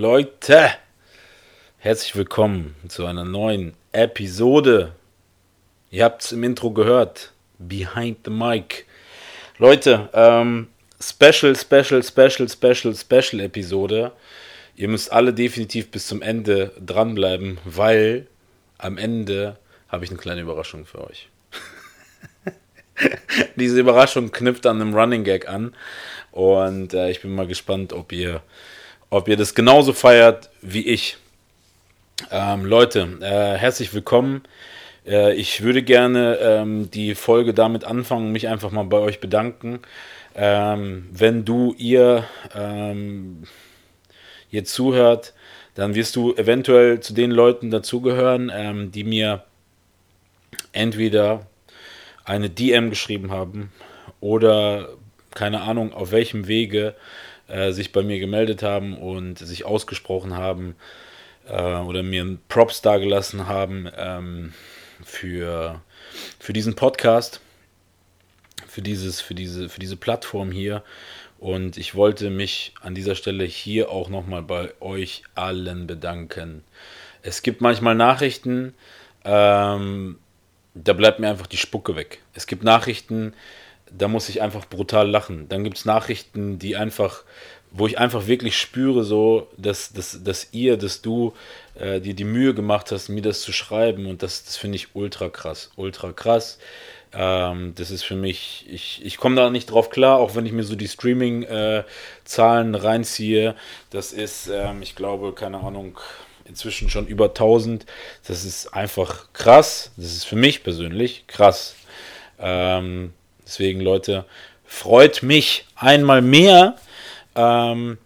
Leute, herzlich willkommen zu einer neuen Episode. Ihr habt es im Intro gehört, Behind the Mic. Leute, ähm, Special, Special, Special, Special, Special Episode. Ihr müsst alle definitiv bis zum Ende dranbleiben, weil am Ende habe ich eine kleine Überraschung für euch. Diese Überraschung knüpft an einem Running Gag an. Und äh, ich bin mal gespannt, ob ihr, ob ihr das genauso feiert wie ich. Ähm, Leute, äh, herzlich willkommen. Äh, ich würde gerne ähm, die Folge damit anfangen, mich einfach mal bei euch bedanken. Ähm, wenn du, ihr, ähm, ihr zuhört, dann wirst du eventuell zu den Leuten dazugehören, ähm, die mir entweder eine DM geschrieben haben oder keine Ahnung, auf welchem Wege äh, sich bei mir gemeldet haben und sich ausgesprochen haben äh, oder mir Props dargelassen haben ähm, für, für diesen Podcast, für, dieses, für, diese, für diese Plattform hier. Und ich wollte mich an dieser Stelle hier auch nochmal bei euch allen bedanken. Es gibt manchmal Nachrichten, ähm, da bleibt mir einfach die Spucke weg. Es gibt Nachrichten, da muss ich einfach brutal lachen. Dann gibt es Nachrichten, die einfach, wo ich einfach wirklich spüre, so, dass, dass, dass ihr, dass du äh, dir die Mühe gemacht hast, mir das zu schreiben. Und das, das finde ich ultra krass. Ultra krass. Ähm, das ist für mich, ich, ich komme da nicht drauf klar, auch wenn ich mir so die Streaming-Zahlen äh, reinziehe. Das ist, ähm, ich glaube, keine Ahnung, inzwischen schon über 1000. Das ist einfach krass. Das ist für mich persönlich krass. Ähm, Deswegen, Leute, freut mich einmal mehr, ähm,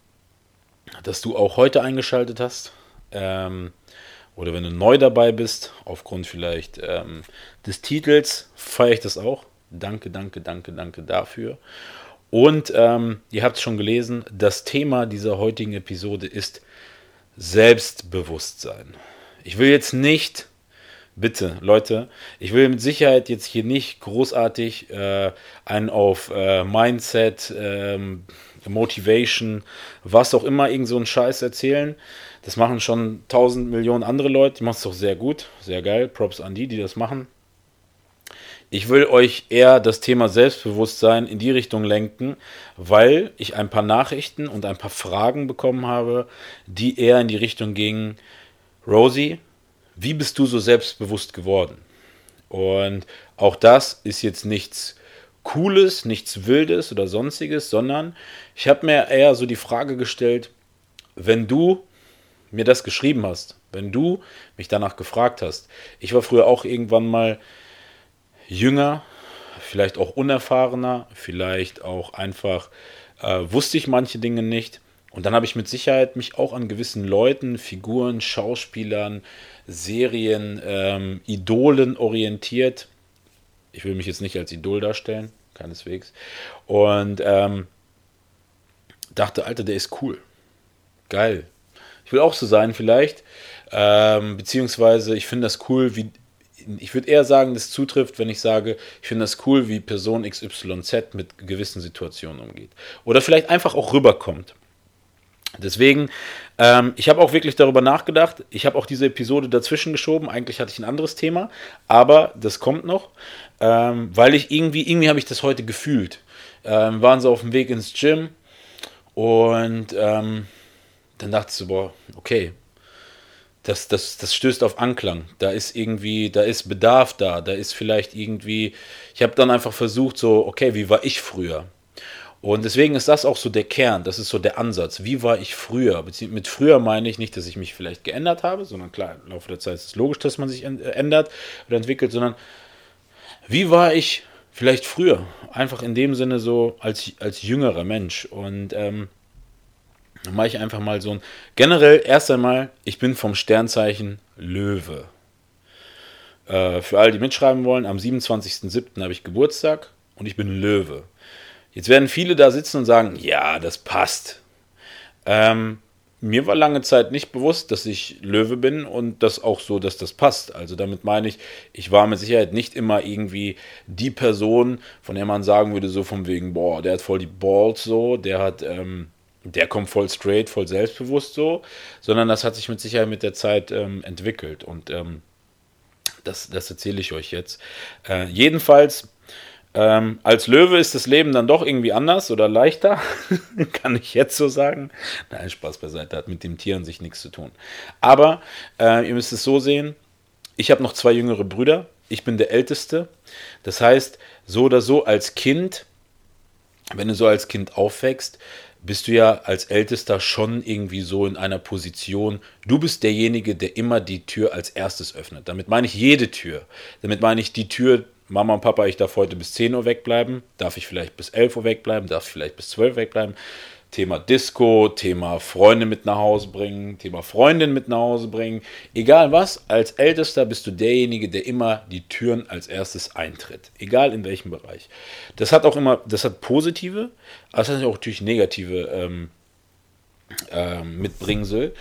dass du auch heute eingeschaltet hast. Ähm, oder wenn du neu dabei bist, aufgrund vielleicht ähm, des Titels, feiere ich das auch. Danke, danke, danke, danke dafür. Und ähm, ihr habt es schon gelesen, das Thema dieser heutigen Episode ist Selbstbewusstsein. Ich will jetzt nicht bitte, Leute, ich will mit Sicherheit jetzt hier nicht großartig äh, einen auf äh, Mindset, ähm, Motivation, was auch immer, irgend so einen Scheiß erzählen. Das machen schon tausend Millionen andere Leute, die machen es doch sehr gut, sehr geil. Props an die, die das machen. Ich will euch eher das Thema Selbstbewusstsein in die Richtung lenken, weil ich ein paar Nachrichten und ein paar Fragen bekommen habe, die eher in die Richtung gingen. Rosie, wie bist du so selbstbewusst geworden? Und auch das ist jetzt nichts Cooles, nichts Wildes oder sonstiges, sondern ich habe mir eher so die Frage gestellt, wenn du mir das geschrieben hast, wenn du mich danach gefragt hast, ich war früher auch irgendwann mal jünger, vielleicht auch unerfahrener, vielleicht auch einfach äh, wusste ich manche Dinge nicht. Und dann habe ich mit Sicherheit mich auch an gewissen Leuten, Figuren, Schauspielern, Serien, ähm, Idolen orientiert. Ich will mich jetzt nicht als Idol darstellen, keineswegs. Und ähm, dachte, Alter, der ist cool. Geil. Ich will auch so sein, vielleicht. Ähm, beziehungsweise, ich finde das cool, wie. Ich würde eher sagen, das zutrifft, wenn ich sage, ich finde das cool, wie Person XYZ mit gewissen Situationen umgeht. Oder vielleicht einfach auch rüberkommt. Deswegen, ähm, ich habe auch wirklich darüber nachgedacht. Ich habe auch diese Episode dazwischen geschoben. Eigentlich hatte ich ein anderes Thema, aber das kommt noch, ähm, weil ich irgendwie, irgendwie habe ich das heute gefühlt. Ähm, waren sie auf dem Weg ins Gym und ähm, dann dachte ich so, boah, okay, das, das, das stößt auf Anklang. Da ist irgendwie, da ist Bedarf da, da ist vielleicht irgendwie, ich habe dann einfach versucht, so, okay, wie war ich früher? Und deswegen ist das auch so der Kern, das ist so der Ansatz. Wie war ich früher? Mit früher meine ich nicht, dass ich mich vielleicht geändert habe, sondern klar, im Laufe der Zeit ist es logisch, dass man sich äh, ändert oder entwickelt, sondern wie war ich vielleicht früher? Einfach in dem Sinne so als, als jüngerer Mensch. Und ähm, Dann mache ich einfach mal so ein. Generell, erst einmal, ich bin vom Sternzeichen Löwe. Äh, für alle, die mitschreiben wollen, am 27.07. habe ich Geburtstag und ich bin Löwe. Jetzt werden viele da sitzen und sagen, ja, das passt. Ähm, mir war lange Zeit nicht bewusst, dass ich Löwe bin und das auch so, dass das passt. Also damit meine ich, ich war mit Sicherheit nicht immer irgendwie die Person, von der man sagen würde, so von wegen, boah, der hat voll die Balls so, der hat, ähm, der kommt voll straight, voll selbstbewusst so, sondern das hat sich mit Sicherheit mit der Zeit ähm, entwickelt und ähm, das, das erzähle ich euch jetzt. Äh, jedenfalls ähm, als Löwe ist das Leben dann doch irgendwie anders oder leichter, kann ich jetzt so sagen. Nein, Spaß beiseite, hat mit dem Tier an sich nichts zu tun. Aber äh, ihr müsst es so sehen, ich habe noch zwei jüngere Brüder, ich bin der Älteste. Das heißt, so oder so als Kind, wenn du so als Kind aufwächst, bist du ja als Ältester schon irgendwie so in einer Position, du bist derjenige, der immer die Tür als erstes öffnet. Damit meine ich jede Tür. Damit meine ich die Tür Mama und Papa, ich darf heute bis 10 Uhr wegbleiben, darf ich vielleicht bis 11 Uhr wegbleiben, darf ich vielleicht bis 12 Uhr wegbleiben. Thema Disco, Thema Freunde mit nach Hause bringen, Thema Freundin mit nach Hause bringen. Egal was, als Ältester bist du derjenige, der immer die Türen als erstes eintritt. Egal in welchem Bereich. Das hat auch immer, das hat positive, aber es hat auch natürlich negative ähm, ähm, Mitbringsel.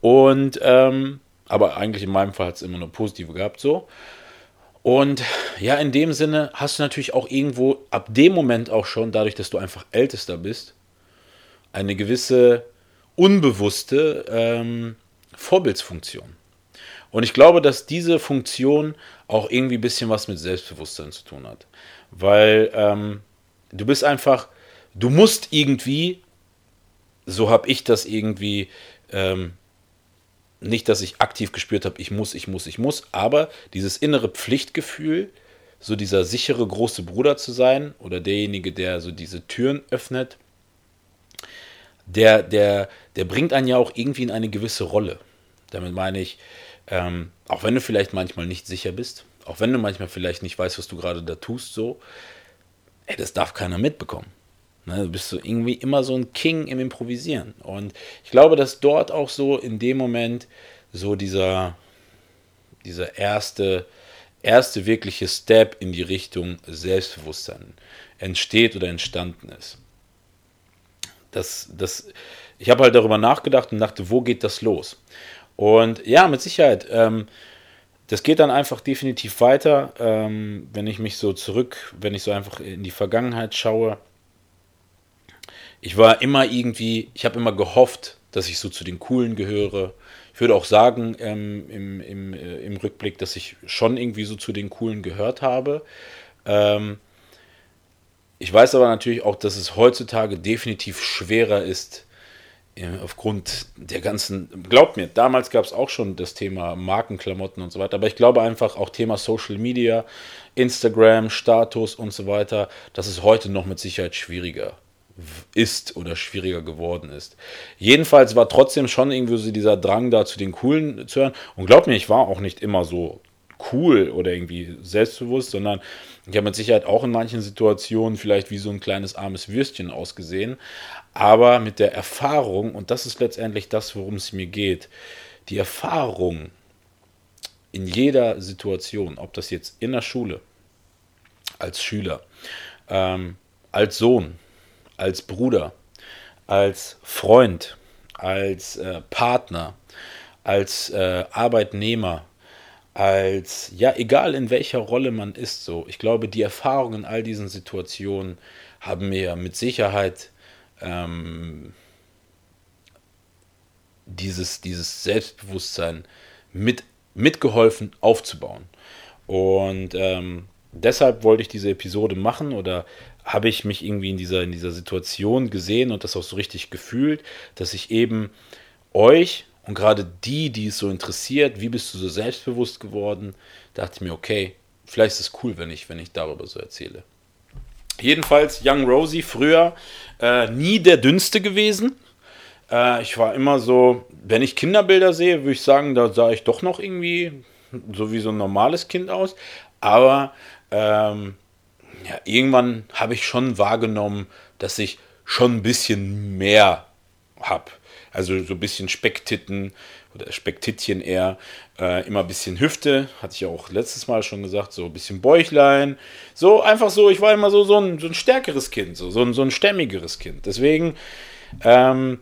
Und, ähm, aber eigentlich in meinem Fall hat es immer nur positive gehabt, so. Und ja, in dem Sinne hast du natürlich auch irgendwo ab dem Moment auch schon, dadurch, dass du einfach ältester bist, eine gewisse unbewusste ähm, Vorbildsfunktion. Und ich glaube, dass diese Funktion auch irgendwie ein bisschen was mit Selbstbewusstsein zu tun hat. Weil ähm, du bist einfach, du musst irgendwie, so habe ich das irgendwie ähm, nicht, dass ich aktiv gespürt habe, ich muss, ich muss, ich muss, aber dieses innere Pflichtgefühl, so dieser sichere große Bruder zu sein oder derjenige, der so diese Türen öffnet, der, der, der bringt einen ja auch irgendwie in eine gewisse Rolle. Damit meine ich, ähm, auch wenn du vielleicht manchmal nicht sicher bist, auch wenn du manchmal vielleicht nicht weißt, was du gerade da tust, so, ey, das darf keiner mitbekommen. Ne, du bist so irgendwie immer so ein King im Improvisieren. Und ich glaube, dass dort auch so in dem Moment so dieser, dieser erste, erste wirkliche Step in die Richtung Selbstbewusstsein entsteht oder entstanden ist. Das, das, ich habe halt darüber nachgedacht und dachte, wo geht das los? Und ja, mit Sicherheit, ähm, das geht dann einfach definitiv weiter, ähm, wenn ich mich so zurück, wenn ich so einfach in die Vergangenheit schaue ich war immer irgendwie, ich habe immer gehofft, dass ich so zu den Coolen gehöre. Ich würde auch sagen, ähm, im, im, äh, im Rückblick, dass ich schon irgendwie so zu den Coolen gehört habe. Ähm, ich weiß aber natürlich auch, dass es heutzutage definitiv schwerer ist, äh, aufgrund der ganzen, glaubt mir, damals gab es auch schon das Thema Markenklamotten und so weiter, aber ich glaube einfach auch Thema Social Media, Instagram, Status und so weiter, das ist heute noch mit Sicherheit schwieriger ist oder schwieriger geworden ist. Jedenfalls war trotzdem schon irgendwie so dieser Drang da zu den Coolen zu hören. Und glaubt mir, ich war auch nicht immer so cool oder irgendwie selbstbewusst, sondern ich habe mit Sicherheit auch in manchen Situationen vielleicht wie so ein kleines armes Würstchen ausgesehen. Aber mit der Erfahrung, und das ist letztendlich das, worum es mir geht, die Erfahrung in jeder Situation, ob das jetzt in der Schule, als Schüler, ähm, als Sohn, als Bruder, als Freund, als äh, Partner, als äh, Arbeitnehmer, als, ja, egal in welcher Rolle man ist, so. Ich glaube, die Erfahrungen in all diesen Situationen haben mir mit Sicherheit ähm, dieses, dieses Selbstbewusstsein mit, mitgeholfen aufzubauen. Und ähm, deshalb wollte ich diese Episode machen oder habe ich mich irgendwie in dieser, in dieser Situation gesehen und das auch so richtig gefühlt, dass ich eben euch und gerade die, die es so interessiert, wie bist du so selbstbewusst geworden, dachte ich mir, okay, vielleicht ist es cool, wenn ich, wenn ich darüber so erzähle. Jedenfalls Young Rosie, früher äh, nie der dünnste gewesen. Äh, ich war immer so, wenn ich Kinderbilder sehe, würde ich sagen, da sah ich doch noch irgendwie so wie so ein normales Kind aus. Aber ähm, ja, irgendwann habe ich schon wahrgenommen, dass ich schon ein bisschen mehr habe. Also so ein bisschen Specktitten oder Specktittchen eher. Äh, immer ein bisschen Hüfte, hatte ich auch letztes Mal schon gesagt, so ein bisschen Bäuchlein. So einfach so, ich war immer so, so, ein, so ein stärkeres Kind, so, so, ein, so ein stämmigeres Kind. Deswegen, ähm,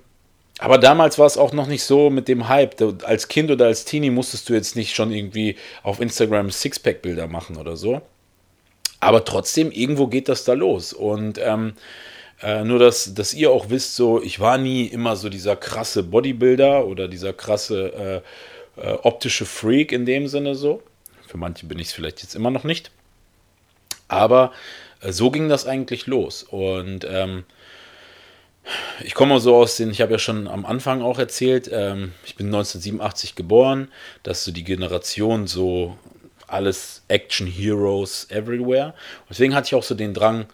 aber damals war es auch noch nicht so mit dem Hype. Als Kind oder als Teenie musstest du jetzt nicht schon irgendwie auf Instagram Sixpack-Bilder machen oder so. Aber trotzdem, irgendwo geht das da los. Und ähm, äh, nur, dass, dass ihr auch wisst, so, ich war nie immer so dieser krasse Bodybuilder oder dieser krasse äh, äh, optische Freak in dem Sinne so. Für manche bin ich es vielleicht jetzt immer noch nicht. Aber äh, so ging das eigentlich los. Und ähm, ich komme so aus den, ich habe ja schon am Anfang auch erzählt, ähm, ich bin 1987 geboren, dass so die Generation so alles Action Heroes everywhere. Und deswegen hatte ich auch so den Drang,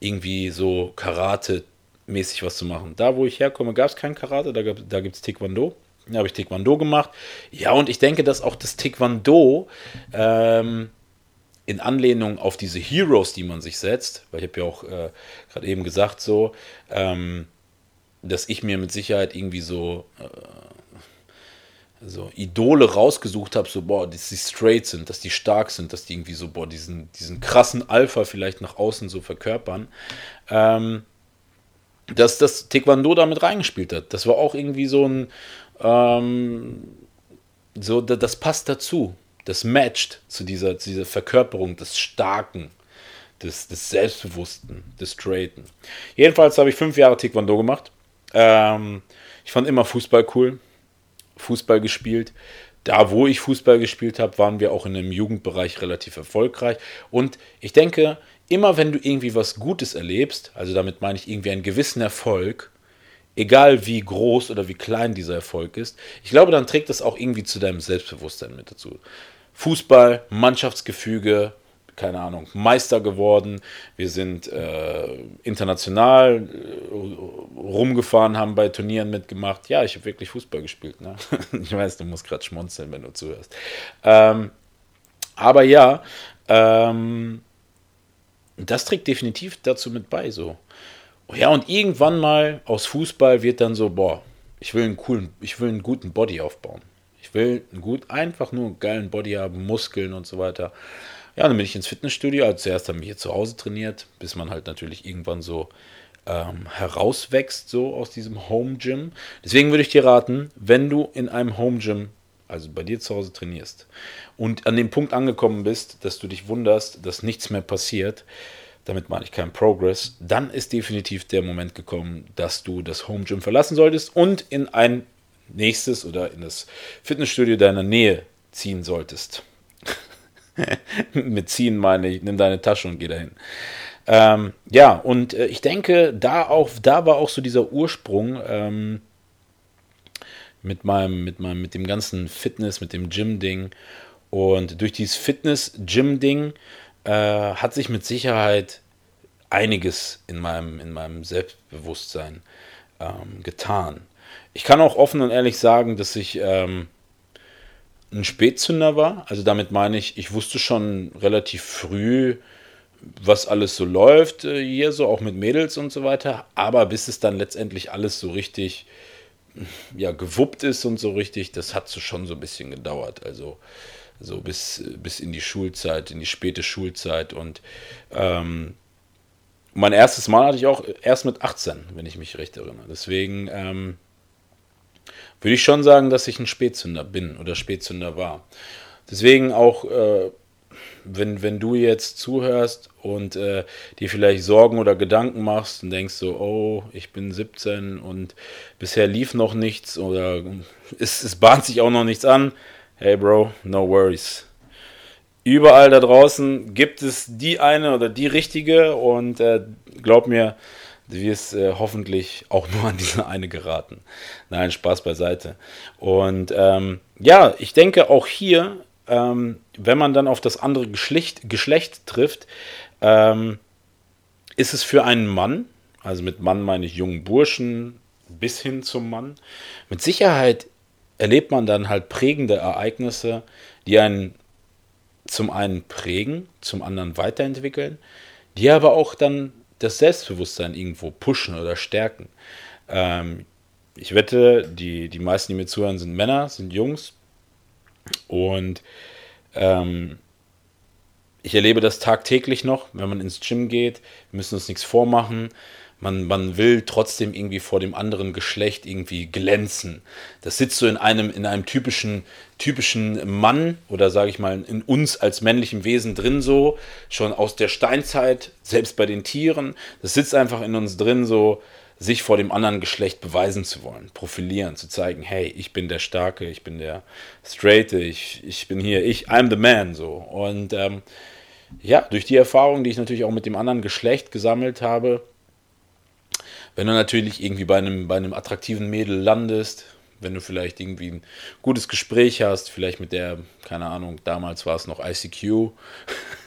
irgendwie so Karate-mäßig was zu machen. Da, wo ich herkomme, gab es kein Karate, da, da gibt es Taekwondo. Da habe ich Taekwondo gemacht. Ja, und ich denke, dass auch das Taekwondo ähm, in Anlehnung auf diese Heroes, die man sich setzt, weil ich habe ja auch äh, gerade eben gesagt, so, ähm, dass ich mir mit Sicherheit irgendwie so äh, so Idole rausgesucht habe, so, boah, dass die straight sind, dass die stark sind, dass die irgendwie so, boah, diesen, diesen krassen Alpha vielleicht nach außen so verkörpern, ähm, dass das Taekwondo damit reingespielt hat. Das war auch irgendwie so ein, ähm, so, das passt dazu. Das matcht zu dieser, zu dieser Verkörperung des Starken, des, des Selbstbewussten, des Straighten. Jedenfalls habe ich fünf Jahre Taekwondo gemacht. Ähm, ich fand immer Fußball cool Fußball gespielt. Da, wo ich Fußball gespielt habe, waren wir auch in einem Jugendbereich relativ erfolgreich. Und ich denke, immer wenn du irgendwie was Gutes erlebst, also damit meine ich irgendwie einen gewissen Erfolg, egal wie groß oder wie klein dieser Erfolg ist, ich glaube, dann trägt das auch irgendwie zu deinem Selbstbewusstsein mit dazu. Fußball, Mannschaftsgefüge, keine Ahnung, Meister geworden. Wir sind äh, international äh, rumgefahren, haben bei Turnieren mitgemacht. Ja, ich habe wirklich Fußball gespielt. Ne? ich weiß, du musst gerade schmunzeln, wenn du zuhörst. Ähm, aber ja, ähm, das trägt definitiv dazu mit bei. So. Ja, und irgendwann mal aus Fußball wird dann so, boah, ich will einen coolen, ich will einen guten Body aufbauen. Ich will einen gut, einfach nur einen geilen Body haben, Muskeln und so weiter. Ja, dann bin ich ins Fitnessstudio. Also zuerst haben wir hier zu Hause trainiert, bis man halt natürlich irgendwann so ähm, herauswächst, so aus diesem Home Gym. Deswegen würde ich dir raten, wenn du in einem Home Gym, also bei dir zu Hause trainierst und an dem Punkt angekommen bist, dass du dich wunderst, dass nichts mehr passiert, damit meine ich keinen Progress, dann ist definitiv der Moment gekommen, dass du das Home Gym verlassen solltest und in ein nächstes oder in das Fitnessstudio deiner Nähe ziehen solltest. Mit ziehen meine ich, nimm deine Tasche und geh dahin. Ähm, ja, und äh, ich denke, da, auch, da war auch so dieser Ursprung ähm, mit, meinem, mit, meinem, mit dem ganzen Fitness, mit dem Gym-Ding. Und durch dieses Fitness-Gym-Ding äh, hat sich mit Sicherheit einiges in meinem, in meinem Selbstbewusstsein ähm, getan. Ich kann auch offen und ehrlich sagen, dass ich ähm, ein Spätzünder war. Also damit meine ich, ich wusste schon relativ früh, was alles so läuft äh, hier, so auch mit Mädels und so weiter. Aber bis es dann letztendlich alles so richtig ja, gewuppt ist und so richtig, das hat so schon so ein bisschen gedauert. Also so bis, bis in die Schulzeit, in die späte Schulzeit. Und ähm, mein erstes Mal hatte ich auch erst mit 18, wenn ich mich recht erinnere. Deswegen ähm, würde ich schon sagen, dass ich ein Spätzünder bin oder Spätzünder war. Deswegen auch, äh, wenn, wenn du jetzt zuhörst und äh, dir vielleicht Sorgen oder Gedanken machst und denkst so, oh, ich bin 17 und bisher lief noch nichts oder es, es bahnt sich auch noch nichts an, hey Bro, no worries. Überall da draußen gibt es die eine oder die richtige und äh, glaub mir, Du wirst äh, hoffentlich auch nur an diese eine geraten. Nein, Spaß beiseite. Und ähm, ja, ich denke auch hier, ähm, wenn man dann auf das andere Geschlecht, Geschlecht trifft, ähm, ist es für einen Mann, also mit Mann meine ich jungen Burschen bis hin zum Mann, mit Sicherheit erlebt man dann halt prägende Ereignisse, die einen zum einen prägen, zum anderen weiterentwickeln, die aber auch dann das Selbstbewusstsein irgendwo pushen oder stärken. Ähm, ich wette, die, die meisten, die mir zuhören, sind Männer, sind Jungs. Und ähm, ich erlebe das tagtäglich noch, wenn man ins Gym geht. Wir müssen uns nichts vormachen. Man, man will trotzdem irgendwie vor dem anderen Geschlecht irgendwie glänzen. Das sitzt so in einem, in einem typischen, typischen Mann oder sage ich mal in uns als männlichem Wesen drin so, schon aus der Steinzeit, selbst bei den Tieren. Das sitzt einfach in uns drin so, sich vor dem anderen Geschlecht beweisen zu wollen, profilieren, zu zeigen, hey, ich bin der Starke, ich bin der Straighte, ich, ich bin hier, ich, I'm the man, so. Und ähm, ja, durch die Erfahrung, die ich natürlich auch mit dem anderen Geschlecht gesammelt habe, wenn du natürlich irgendwie bei einem, bei einem attraktiven Mädel landest, wenn du vielleicht irgendwie ein gutes Gespräch hast, vielleicht mit der, keine Ahnung, damals war es noch ICQ,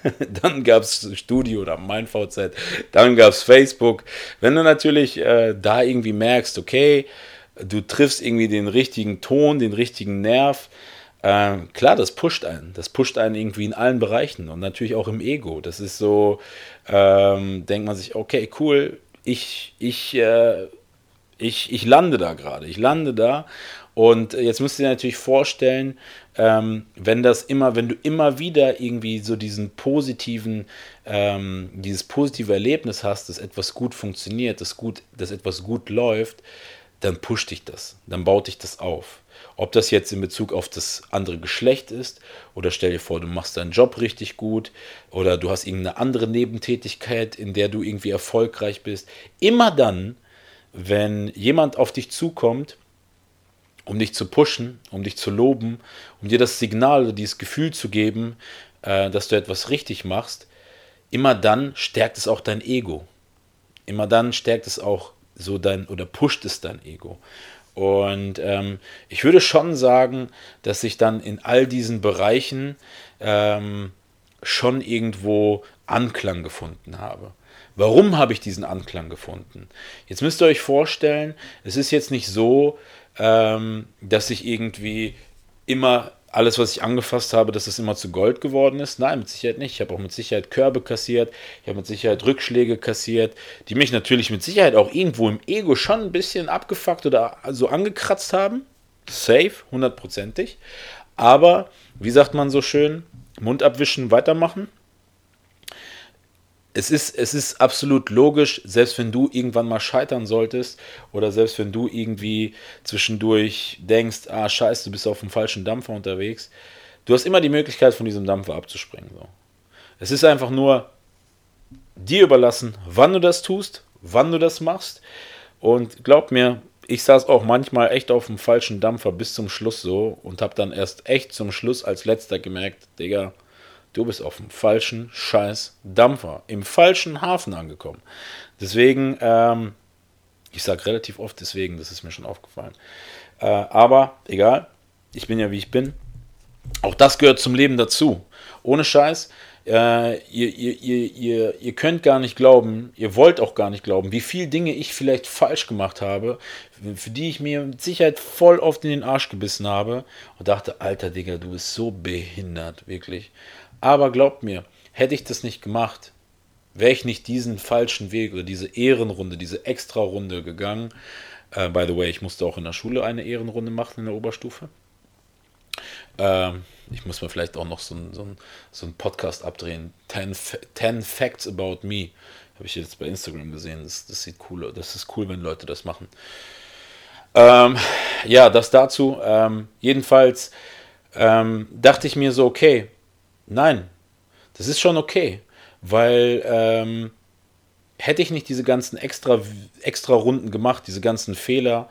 dann gab es Studio oder MeinVZ, dann gab es Facebook. Wenn du natürlich äh, da irgendwie merkst, okay, du triffst irgendwie den richtigen Ton, den richtigen Nerv, äh, klar, das pusht einen. Das pusht einen irgendwie in allen Bereichen und natürlich auch im Ego. Das ist so, ähm, denkt man sich, okay, cool, ich, ich, äh, ich, ich lande da gerade, ich lande da. Und jetzt müsst ihr natürlich vorstellen, ähm, wenn das immer, wenn du immer wieder irgendwie so diesen positiven, ähm, dieses positive Erlebnis hast, dass etwas gut funktioniert, dass gut, dass etwas gut läuft, dann pusht dich das, dann baut dich das auf. Ob das jetzt in Bezug auf das andere Geschlecht ist, oder stell dir vor, du machst deinen Job richtig gut, oder du hast irgendeine andere Nebentätigkeit, in der du irgendwie erfolgreich bist. Immer dann, wenn jemand auf dich zukommt, um dich zu pushen, um dich zu loben, um dir das Signal oder dieses Gefühl zu geben, äh, dass du etwas richtig machst, immer dann stärkt es auch dein Ego. Immer dann stärkt es auch so dein oder pusht es dein Ego. Und ähm, ich würde schon sagen, dass ich dann in all diesen Bereichen ähm, schon irgendwo Anklang gefunden habe. Warum habe ich diesen Anklang gefunden? Jetzt müsst ihr euch vorstellen, es ist jetzt nicht so, ähm, dass ich irgendwie immer alles, was ich angefasst habe, dass es immer zu Gold geworden ist. Nein, mit Sicherheit nicht. Ich habe auch mit Sicherheit Körbe kassiert. Ich habe mit Sicherheit Rückschläge kassiert, die mich natürlich mit Sicherheit auch irgendwo im Ego schon ein bisschen abgefuckt oder so angekratzt haben. Safe, hundertprozentig. Aber, wie sagt man so schön, Mund abwischen, weitermachen es ist, es ist absolut logisch, selbst wenn du irgendwann mal scheitern solltest oder selbst wenn du irgendwie zwischendurch denkst, ah scheiße, du bist auf dem falschen Dampfer unterwegs, du hast immer die Möglichkeit, von diesem Dampfer abzuspringen. So. Es ist einfach nur dir überlassen, wann du das tust, wann du das machst. Und glaub mir, ich saß auch manchmal echt auf dem falschen Dampfer bis zum Schluss so und habe dann erst echt zum Schluss als letzter gemerkt, Digga, du bist auf dem falschen scheiß Dampfer, im falschen Hafen angekommen. Deswegen, ähm, ich sage relativ oft deswegen, das ist mir schon aufgefallen. Äh, aber egal, ich bin ja wie ich bin. Auch das gehört zum Leben dazu. Ohne Scheiß, äh, ihr, ihr, ihr, ihr, könnt gar nicht glauben, ihr wollt auch gar nicht glauben, wie viele Dinge ich vielleicht falsch gemacht habe, für die ich mir mit Sicherheit voll oft in den Arsch gebissen habe und dachte, alter Digga, du bist so behindert, wirklich. Aber glaubt mir, hätte ich das nicht gemacht, wäre ich nicht diesen falschen Weg oder diese Ehrenrunde, diese Extra-Runde gegangen. Uh, by the way, ich musste auch in der Schule eine Ehrenrunde machen in der Oberstufe. Uh, ich muss mir vielleicht auch noch so einen so so ein Podcast abdrehen. 10 Facts about me. Habe ich jetzt bei Instagram gesehen. Das, das sieht cool. Das ist cool, wenn Leute das machen. Ähm, ja, das dazu. Ähm, jedenfalls ähm, dachte ich mir so, okay, Nein, das ist schon okay, weil ähm, hätte ich nicht diese ganzen extra, extra Runden gemacht, diese ganzen Fehler,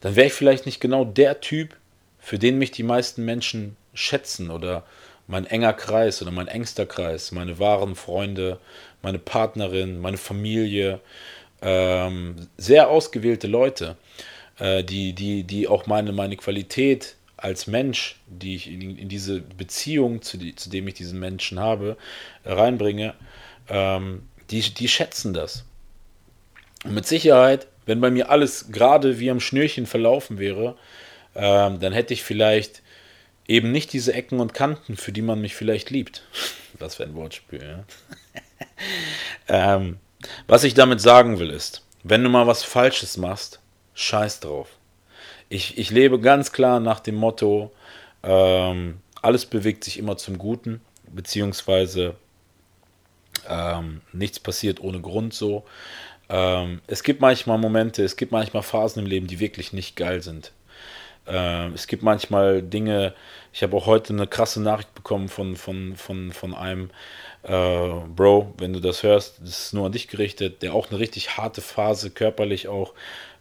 dann wäre ich vielleicht nicht genau der Typ, für den mich die meisten Menschen schätzen oder mein enger Kreis oder mein engster Kreis, meine wahren Freunde, meine Partnerin, meine Familie, ähm, sehr ausgewählte Leute, äh, die, die, die auch meine, meine Qualität als Mensch, die ich in, in diese Beziehung, zu, die, zu, dem ich diesen Menschen habe, reinbringe, ähm, die, die schätzen das. Und mit Sicherheit, wenn bei mir alles gerade wie am Schnürchen verlaufen wäre, ähm, dann hätte ich vielleicht eben nicht diese Ecken und Kanten, für die man mich vielleicht liebt. Was für ein Wortspiel. Ja? ähm, was ich damit sagen will ist, wenn du mal was Falsches machst, scheiß drauf. Ich, ich lebe ganz klar nach dem Motto, ähm, alles bewegt sich immer zum Guten, beziehungsweise ähm, nichts passiert ohne Grund so. Ähm, es gibt manchmal Momente, es gibt manchmal Phasen im Leben, die wirklich nicht geil sind. Ähm, es gibt manchmal Dinge, ich habe auch heute eine krasse Nachricht bekommen von, von, von, von einem äh, Bro, wenn du das hörst, das ist nur an dich gerichtet, der auch eine richtig harte Phase körperlich auch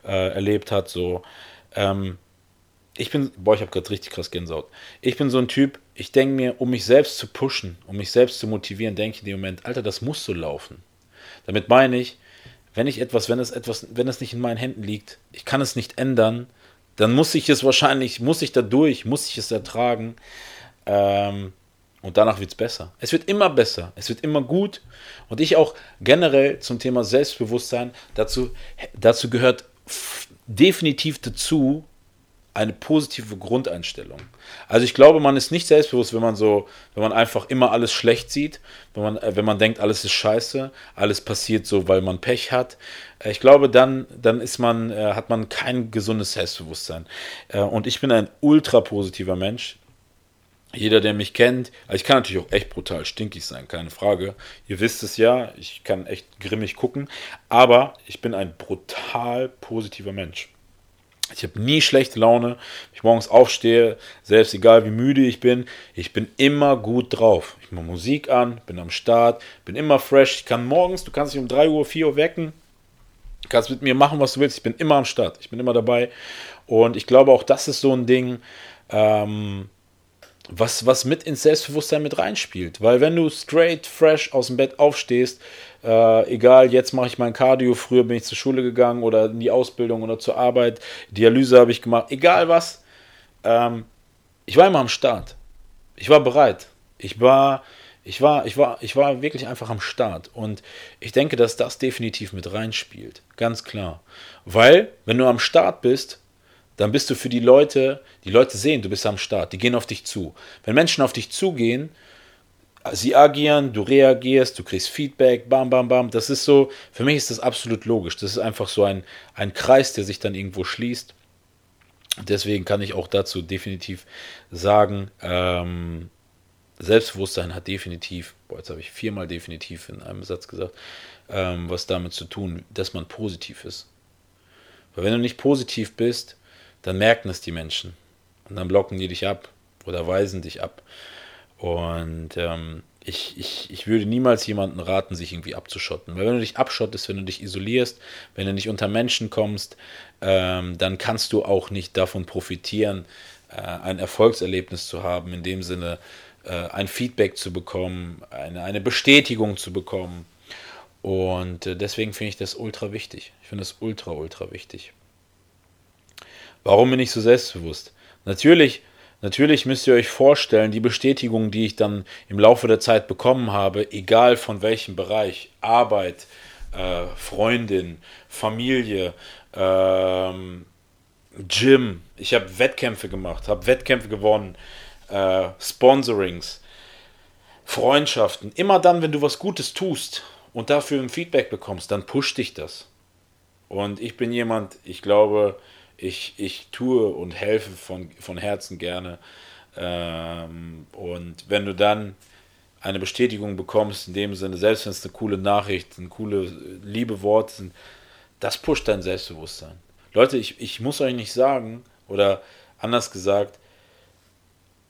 äh, erlebt hat. So, ähm, ich bin, boah, ich habe gerade richtig krass Gänsehaut. Ich bin so ein Typ, ich denke mir, um mich selbst zu pushen, um mich selbst zu motivieren, denke ich in dem Moment, Alter, das muss so laufen. Damit meine ich, wenn ich etwas, wenn es etwas, wenn es nicht in meinen Händen liegt, ich kann es nicht ändern, dann muss ich es wahrscheinlich, muss ich da durch, muss ich es ertragen. Ähm, und danach wird es besser. Es wird immer besser, es wird immer gut. Und ich auch generell zum Thema Selbstbewusstsein, dazu, dazu gehört definitiv dazu, eine positive Grundeinstellung. Also ich glaube, man ist nicht selbstbewusst, wenn man so, wenn man einfach immer alles schlecht sieht, wenn man, äh, wenn man denkt, alles ist scheiße, alles passiert so, weil man Pech hat. Äh, ich glaube, dann, dann ist man, äh, hat man kein gesundes Selbstbewusstsein. Und ich bin ein ultra positiver Mensch. Jeder, der mich kennt, also ich kann natürlich auch echt brutal stinkig sein, keine Frage. Ihr wisst es ja, ich kann echt grimmig gucken, aber ich bin ein brutal positiver Mensch. Ich habe nie schlechte Laune. Wenn ich morgens aufstehe, selbst egal wie müde ich bin, ich bin immer gut drauf. Ich mache Musik an, bin am Start, bin immer fresh. Ich kann morgens, du kannst dich um 3 Uhr, 4 Uhr wecken, kannst mit mir machen, was du willst. Ich bin immer am Start, ich bin immer dabei. Und ich glaube, auch das ist so ein Ding, ähm, was, was mit ins Selbstbewusstsein mit reinspielt. Weil wenn du straight, fresh aus dem Bett aufstehst, äh, egal, jetzt mache ich mein Cardio, früher bin ich zur Schule gegangen oder in die Ausbildung oder zur Arbeit, Dialyse habe ich gemacht, egal was. Ähm, ich war immer am Start. Ich war bereit. Ich war, ich war, ich war, ich war wirklich einfach am Start. Und ich denke, dass das definitiv mit reinspielt. Ganz klar. Weil, wenn du am Start bist, dann bist du für die Leute, die Leute sehen, du bist am Start, die gehen auf dich zu. Wenn Menschen auf dich zugehen, sie agieren, du reagierst, du kriegst Feedback, bam, bam, bam. Das ist so, für mich ist das absolut logisch. Das ist einfach so ein, ein Kreis, der sich dann irgendwo schließt. Deswegen kann ich auch dazu definitiv sagen, ähm, Selbstbewusstsein hat definitiv, boah, jetzt habe ich viermal definitiv in einem Satz gesagt, ähm, was damit zu tun, dass man positiv ist. Weil wenn du nicht positiv bist, dann merken es die Menschen. Und dann blocken die dich ab oder weisen dich ab. Und ähm, ich, ich, ich würde niemals jemanden raten, sich irgendwie abzuschotten. Weil wenn du dich abschottest, wenn du dich isolierst, wenn du nicht unter Menschen kommst, ähm, dann kannst du auch nicht davon profitieren, äh, ein Erfolgserlebnis zu haben, in dem Sinne äh, ein Feedback zu bekommen, eine, eine Bestätigung zu bekommen. Und äh, deswegen finde ich das ultra wichtig. Ich finde das ultra, ultra wichtig. Warum bin ich so selbstbewusst? Natürlich Natürlich müsst ihr euch vorstellen, die Bestätigung, die ich dann im Laufe der Zeit bekommen habe, egal von welchem Bereich, Arbeit, äh, Freundin, Familie, ähm, Gym, ich habe Wettkämpfe gemacht, habe Wettkämpfe gewonnen, äh, Sponsorings, Freundschaften. Immer dann, wenn du was Gutes tust und dafür ein Feedback bekommst, dann pusht dich das. Und ich bin jemand, ich glaube, ich, ich tue und helfe von, von Herzen gerne. Ähm, und wenn du dann eine Bestätigung bekommst, in dem Sinne, selbst wenn es eine coole Nachricht, ein coole, liebe Worte sind, das pusht dein Selbstbewusstsein. Leute, ich, ich muss euch nicht sagen, oder anders gesagt,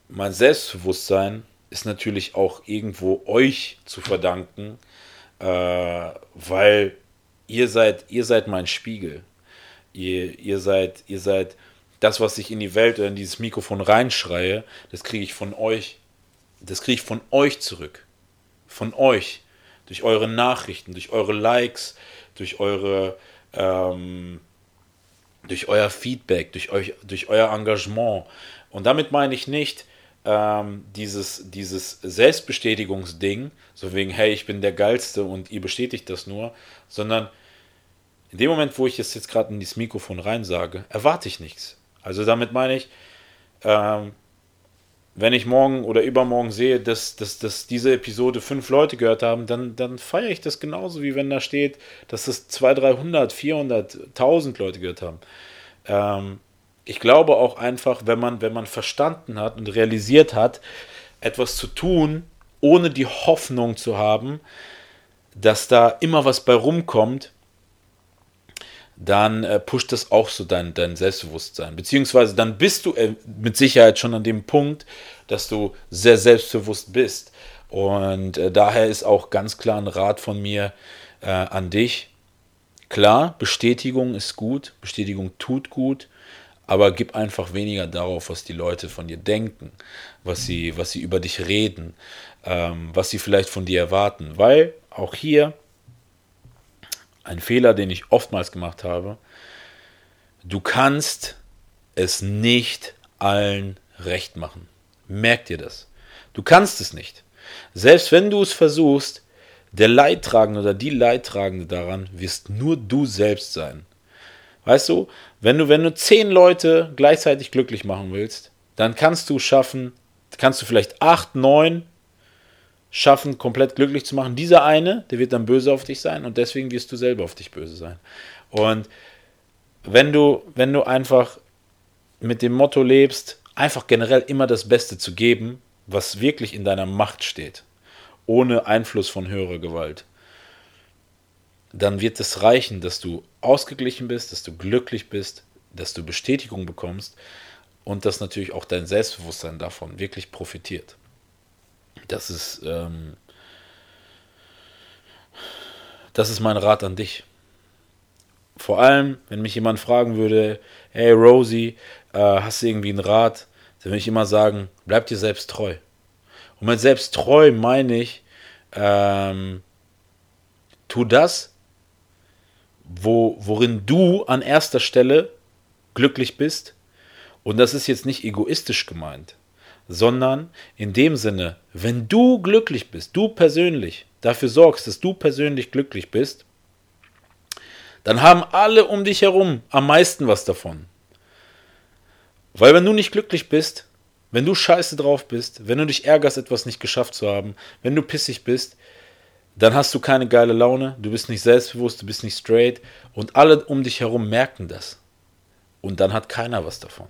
mein Selbstbewusstsein ist natürlich auch irgendwo euch zu verdanken, äh, weil ihr seid, ihr seid mein Spiegel. Ihr, ihr, seid, ihr seid das, was ich in die Welt oder in dieses Mikrofon reinschreie, das kriege ich von euch. Das kriege ich von euch zurück. Von euch. Durch eure Nachrichten, durch eure Likes, durch eure, ähm, durch euer Feedback, durch, euch, durch euer Engagement. Und damit meine ich nicht ähm, dieses, dieses Selbstbestätigungsding, so wegen, hey, ich bin der Geilste und ihr bestätigt das nur, sondern in dem Moment, wo ich es jetzt gerade in dieses Mikrofon rein sage, erwarte ich nichts. Also damit meine ich, ähm, wenn ich morgen oder übermorgen sehe, dass, dass, dass diese Episode fünf Leute gehört haben, dann, dann feiere ich das genauso, wie wenn da steht, dass das 200, 300, 400, 1000 Leute gehört haben. Ähm, ich glaube auch einfach, wenn man, wenn man verstanden hat und realisiert hat, etwas zu tun, ohne die Hoffnung zu haben, dass da immer was bei rumkommt, dann äh, pusht das auch so dein, dein Selbstbewusstsein. Beziehungsweise dann bist du äh, mit Sicherheit schon an dem Punkt, dass du sehr selbstbewusst bist. Und äh, daher ist auch ganz klar ein Rat von mir äh, an dich. Klar, Bestätigung ist gut, Bestätigung tut gut, aber gib einfach weniger darauf, was die Leute von dir denken, was sie, was sie über dich reden, ähm, was sie vielleicht von dir erwarten. Weil auch hier ein Fehler, den ich oftmals gemacht habe. Du kannst es nicht allen recht machen. Merk dir das. Du kannst es nicht. Selbst wenn du es versuchst, der Leidtragende oder die Leidtragende daran wirst nur du selbst sein. Weißt du, wenn du, wenn du zehn Leute gleichzeitig glücklich machen willst, dann kannst du schaffen, kannst du vielleicht acht, neun schaffen, komplett glücklich zu machen. Dieser eine, der wird dann böse auf dich sein und deswegen wirst du selber auf dich böse sein. Und wenn du, wenn du einfach mit dem Motto lebst, einfach generell immer das Beste zu geben, was wirklich in deiner Macht steht, ohne Einfluss von höherer Gewalt, dann wird es reichen, dass du ausgeglichen bist, dass du glücklich bist, dass du Bestätigung bekommst und dass natürlich auch dein Selbstbewusstsein davon wirklich profitiert. Das ist, ähm, das ist mein Rat an dich. Vor allem, wenn mich jemand fragen würde, hey Rosie, äh, hast du irgendwie einen Rat? Dann würde ich immer sagen, bleib dir selbst treu. Und mit selbst treu meine ich, ähm, tu das, wo, worin du an erster Stelle glücklich bist. Und das ist jetzt nicht egoistisch gemeint sondern in dem Sinne, wenn du glücklich bist, du persönlich dafür sorgst, dass du persönlich glücklich bist, dann haben alle um dich herum am meisten was davon. Weil wenn du nicht glücklich bist, wenn du scheiße drauf bist, wenn du dich ärgerst, etwas nicht geschafft zu haben, wenn du pissig bist, dann hast du keine geile Laune, du bist nicht selbstbewusst, du bist nicht straight und alle um dich herum merken das. Und dann hat keiner was davon.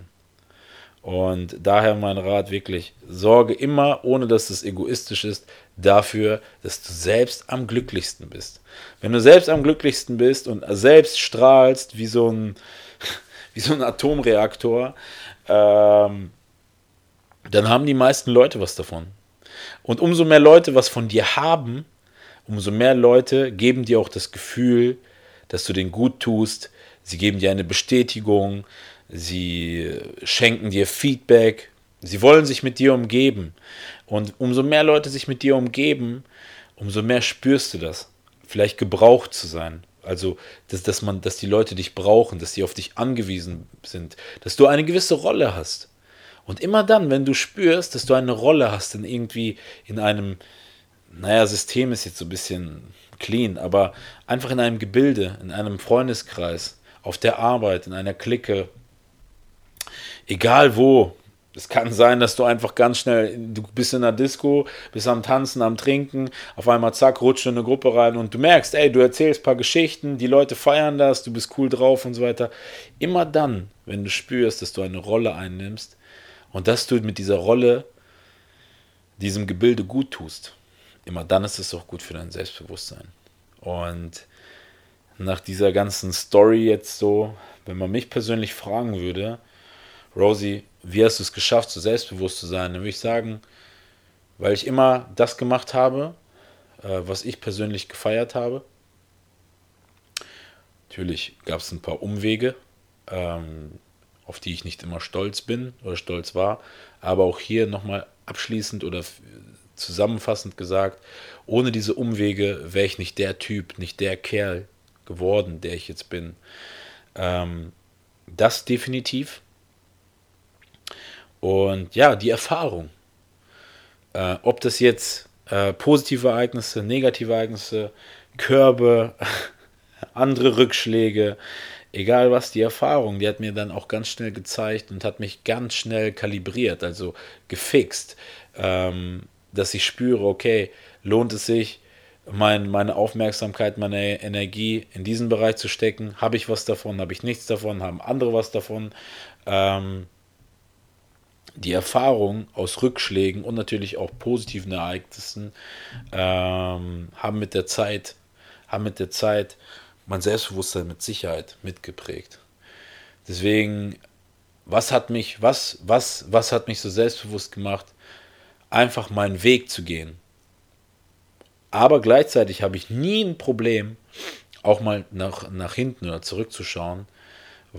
Und daher mein Rat wirklich, sorge immer, ohne dass es egoistisch ist, dafür, dass du selbst am glücklichsten bist. Wenn du selbst am glücklichsten bist und selbst strahlst wie so ein, wie so ein Atomreaktor, ähm, dann haben die meisten Leute was davon. Und umso mehr Leute was von dir haben, umso mehr Leute geben dir auch das Gefühl, dass du den gut tust. Sie geben dir eine Bestätigung, sie schenken dir Feedback, sie wollen sich mit dir umgeben. Und umso mehr Leute sich mit dir umgeben, umso mehr spürst du das. Vielleicht gebraucht zu sein. Also, dass, dass, man, dass die Leute dich brauchen, dass sie auf dich angewiesen sind, dass du eine gewisse Rolle hast. Und immer dann, wenn du spürst, dass du eine Rolle hast in irgendwie in einem, naja, System ist jetzt so ein bisschen clean, aber einfach in einem Gebilde, in einem Freundeskreis, auf der Arbeit, in einer Clique, egal wo. Es kann sein, dass du einfach ganz schnell, du bist in der Disco, bist am Tanzen, am Trinken, auf einmal zack, rutscht in eine Gruppe rein und du merkst, ey, du erzählst ein paar Geschichten, die Leute feiern das, du bist cool drauf und so weiter. Immer dann, wenn du spürst, dass du eine Rolle einnimmst und dass du mit dieser Rolle diesem Gebilde gut tust, immer dann ist es auch gut für dein Selbstbewusstsein. Und nach dieser ganzen Story jetzt so, wenn man mich persönlich fragen würde, Rosie, wie hast du es geschafft, so selbstbewusst zu sein? Dann würde ich sagen, weil ich immer das gemacht habe, äh, was ich persönlich gefeiert habe. Natürlich gab es ein paar Umwege, ähm, auf die ich nicht immer stolz bin oder stolz war. Aber auch hier nochmal abschließend oder zusammenfassend gesagt, ohne diese Umwege wäre ich nicht der Typ, nicht der Kerl geworden, der ich jetzt bin. Ähm, das definitiv. Und ja, die Erfahrung. Äh, ob das jetzt äh, positive Ereignisse, negative Ereignisse, Körbe, andere Rückschläge, egal was, die Erfahrung, die hat mir dann auch ganz schnell gezeigt und hat mich ganz schnell kalibriert, also gefixt, ähm, dass ich spüre, okay, lohnt es sich, mein, meine Aufmerksamkeit, meine Energie in diesen Bereich zu stecken. Habe ich was davon, habe ich nichts davon, haben andere was davon. Ähm, die Erfahrung aus Rückschlägen und natürlich auch positiven Ereignissen ähm, haben mit der Zeit, haben mit der Zeit mein Selbstbewusstsein mit Sicherheit mitgeprägt. Deswegen, was hat mich, was, was, was hat mich so selbstbewusst gemacht, einfach meinen Weg zu gehen. Aber gleichzeitig habe ich nie ein Problem, auch mal nach, nach hinten oder zurückzuschauen,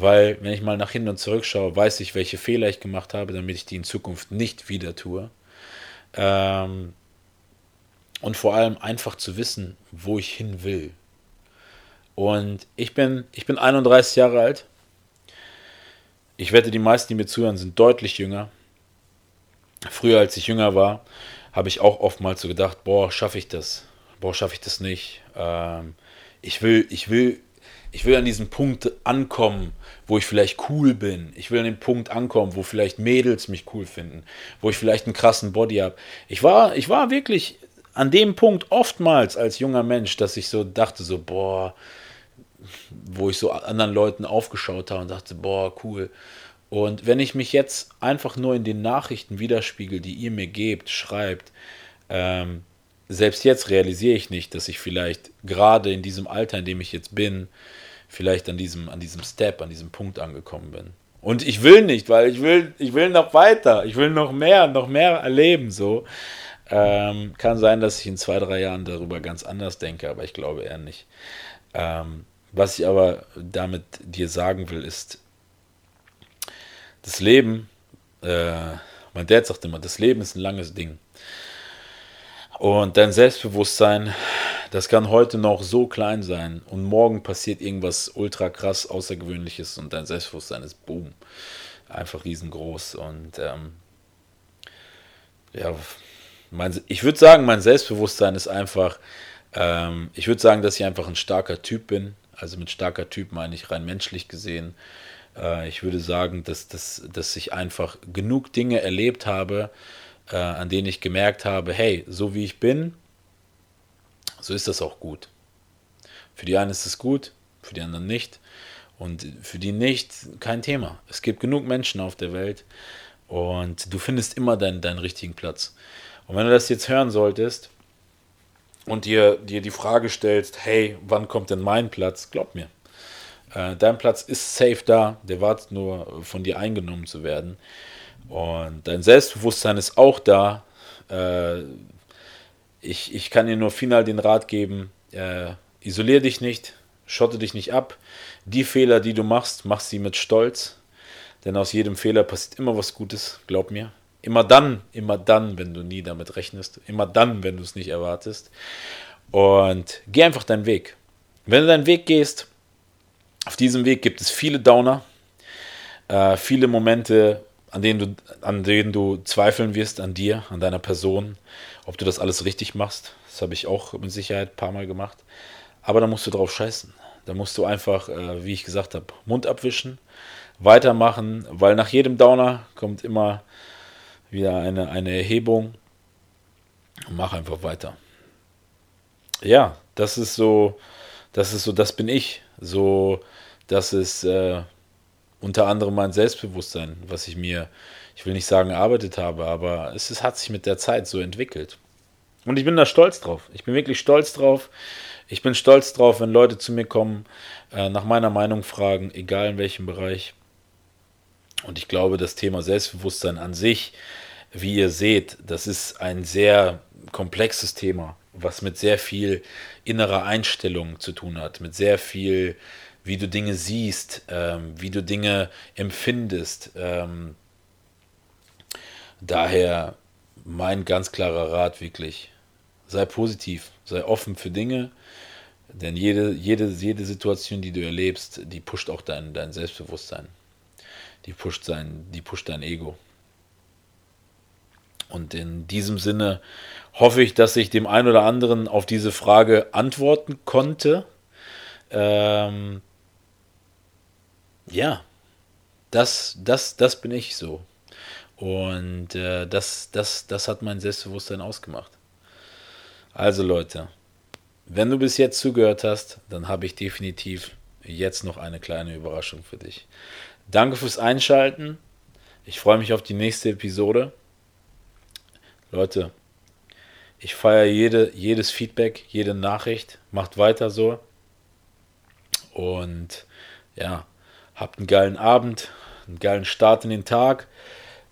weil wenn ich mal nach hinten und zurück schaue, weiß ich, welche Fehler ich gemacht habe, damit ich die in Zukunft nicht wieder tue. Ähm, und vor allem einfach zu wissen, wo ich hin will. Und ich bin, ich bin 31 Jahre alt. Ich wette, die meisten, die mir zuhören, sind deutlich jünger. Früher, als ich jünger war, habe ich auch oftmals so gedacht, boah, schaffe ich das? Boah, schaffe ich das nicht? Ähm, ich will, ich will ich will an diesem Punkt ankommen, wo ich vielleicht cool bin. Ich will an dem Punkt ankommen, wo vielleicht Mädels mich cool finden, wo ich vielleicht einen krassen Body habe. Ich war, ich war wirklich an dem Punkt oftmals als junger Mensch, dass ich so dachte, so, boah, wo ich so anderen Leuten aufgeschaut habe und dachte, boah, cool. Und wenn ich mich jetzt einfach nur in den Nachrichten widerspiegel, die ihr mir gebt, schreibt, ähm, selbst jetzt realisiere ich nicht, dass ich vielleicht gerade in diesem Alter, in dem ich jetzt bin, vielleicht an diesem, an diesem Step, an diesem Punkt angekommen bin. Und ich will nicht, weil ich will, ich will noch weiter, ich will noch mehr, noch mehr erleben. So ähm, kann sein, dass ich in zwei, drei Jahren darüber ganz anders denke, aber ich glaube eher nicht. Ähm, was ich aber damit dir sagen will, ist, das Leben, äh, mein Dad sagt immer, das Leben ist ein langes Ding. Und dein Selbstbewusstsein, das kann heute noch so klein sein und morgen passiert irgendwas ultra krass Außergewöhnliches und dein Selbstbewusstsein ist boom. Einfach riesengroß. Und ähm, ja, mein, ich würde sagen, mein Selbstbewusstsein ist einfach, ähm, ich würde sagen, dass ich einfach ein starker Typ bin. Also mit starker Typ meine ich rein menschlich gesehen. Äh, ich würde sagen, dass, dass, dass ich einfach genug Dinge erlebt habe, äh, an denen ich gemerkt habe, hey, so wie ich bin, so ist das auch gut. Für die einen ist es gut, für die anderen nicht. Und für die nicht, kein Thema. Es gibt genug Menschen auf der Welt und du findest immer deinen, deinen richtigen Platz. Und wenn du das jetzt hören solltest und dir, dir die Frage stellst, hey, wann kommt denn mein Platz? Glaub mir, äh, dein Platz ist safe da, der wartet nur von dir eingenommen zu werden. Und dein Selbstbewusstsein ist auch da. Äh, ich, ich kann dir nur final den Rat geben, äh, isolier dich nicht, schotte dich nicht ab. Die Fehler, die du machst, mach sie mit Stolz. Denn aus jedem Fehler passiert immer was Gutes, glaub mir. Immer dann, immer dann, wenn du nie damit rechnest. Immer dann, wenn du es nicht erwartest. Und geh einfach deinen Weg. Wenn du deinen Weg gehst, auf diesem Weg gibt es viele Downer, äh, viele Momente, an denen, du, an denen du zweifeln wirst, an dir, an deiner Person, ob du das alles richtig machst. Das habe ich auch mit Sicherheit ein paar Mal gemacht. Aber da musst du drauf scheißen. Da musst du einfach, äh, wie ich gesagt habe, Mund abwischen, weitermachen, weil nach jedem Downer kommt immer wieder eine, eine Erhebung. Mach einfach weiter. Ja, das ist so, das ist so, das bin ich. So, das ist äh, unter anderem mein Selbstbewusstsein, was ich mir, ich will nicht sagen, erarbeitet habe, aber es ist, hat sich mit der Zeit so entwickelt. Und ich bin da stolz drauf. Ich bin wirklich stolz drauf. Ich bin stolz drauf, wenn Leute zu mir kommen, äh, nach meiner Meinung fragen, egal in welchem Bereich. Und ich glaube, das Thema Selbstbewusstsein an sich, wie ihr seht, das ist ein sehr komplexes Thema, was mit sehr viel innerer Einstellung zu tun hat, mit sehr viel wie du Dinge siehst, ähm, wie du Dinge empfindest. Ähm, daher mein ganz klarer Rat wirklich, sei positiv, sei offen für Dinge, denn jede, jede, jede Situation, die du erlebst, die pusht auch dein, dein Selbstbewusstsein. Die pusht, sein, die pusht dein Ego. Und in diesem Sinne hoffe ich, dass ich dem einen oder anderen auf diese Frage antworten konnte. Ähm, ja, das, das, das bin ich so. Und äh, das, das, das hat mein Selbstbewusstsein ausgemacht. Also Leute, wenn du bis jetzt zugehört hast, dann habe ich definitiv jetzt noch eine kleine Überraschung für dich. Danke fürs Einschalten. Ich freue mich auf die nächste Episode. Leute, ich feiere jede, jedes Feedback, jede Nachricht. Macht weiter so. Und ja, habt einen geilen Abend, einen geilen Start in den Tag.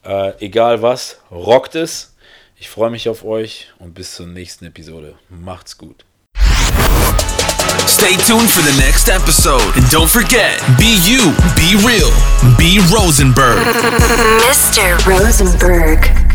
Äh, egal was, rockt es. Ich freue mich auf euch und bis zur nächsten Episode. Macht's gut. Stay tuned for the next episode. And don't forget, be you, be real, be Rosenberg. Mr. Rosenberg.